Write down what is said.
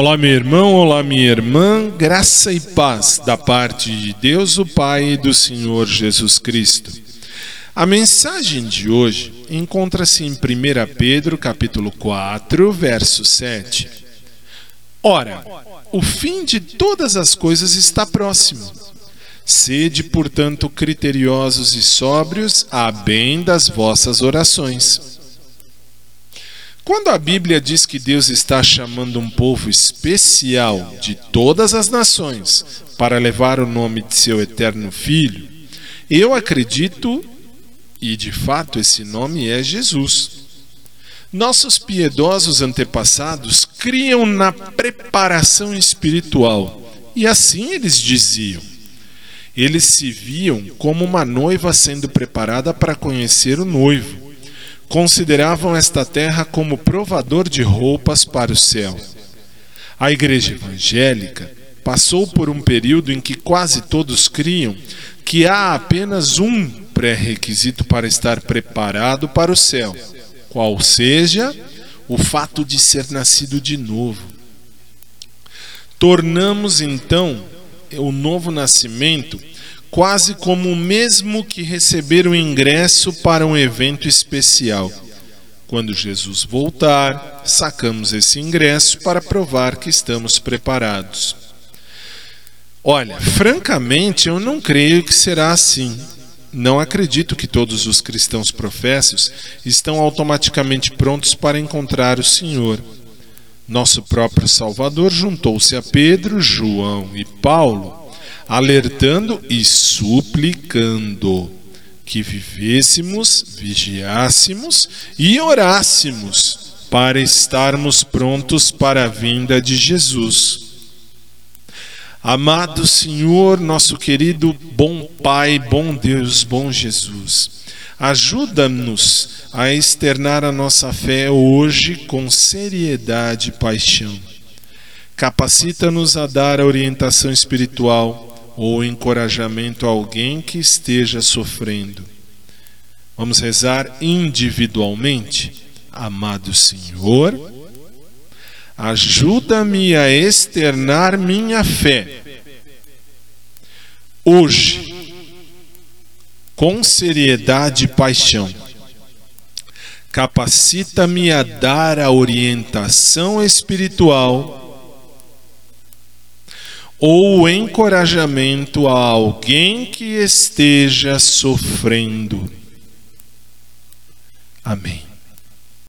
Olá, meu irmão, olá, minha irmã, graça e paz da parte de Deus, o Pai e do Senhor Jesus Cristo. A mensagem de hoje encontra-se em 1 Pedro, capítulo 4, verso 7. Ora, o fim de todas as coisas está próximo. Sede, portanto, criteriosos e sóbrios, a bem das vossas orações. Quando a Bíblia diz que Deus está chamando um povo especial de todas as nações para levar o nome de seu eterno Filho, eu acredito, e de fato esse nome é Jesus. Nossos piedosos antepassados criam na preparação espiritual, e assim eles diziam. Eles se viam como uma noiva sendo preparada para conhecer o noivo consideravam esta terra como provador de roupas para o céu. A igreja evangélica passou por um período em que quase todos criam que há apenas um pré-requisito para estar preparado para o céu, qual seja o fato de ser nascido de novo. Tornamos então o novo nascimento quase como o mesmo que receber o ingresso para um evento especial. Quando Jesus voltar, sacamos esse ingresso para provar que estamos preparados. Olha, francamente, eu não creio que será assim. Não acredito que todos os cristãos professos estão automaticamente prontos para encontrar o Senhor. Nosso próprio Salvador juntou-se a Pedro, João e Paulo alertando e suplicando que vivêssemos, vigiássemos e orássemos para estarmos prontos para a vinda de Jesus. Amado Senhor, nosso querido bom Pai, bom Deus, bom Jesus, ajuda-nos a externar a nossa fé hoje com seriedade e paixão. Capacita-nos a dar a orientação espiritual ou encorajamento a alguém que esteja sofrendo. Vamos rezar individualmente. Amado Senhor, ajuda-me a externar minha fé. Hoje, com seriedade e paixão. Capacita-me a dar a orientação espiritual ou encorajamento a alguém que esteja sofrendo. Amém.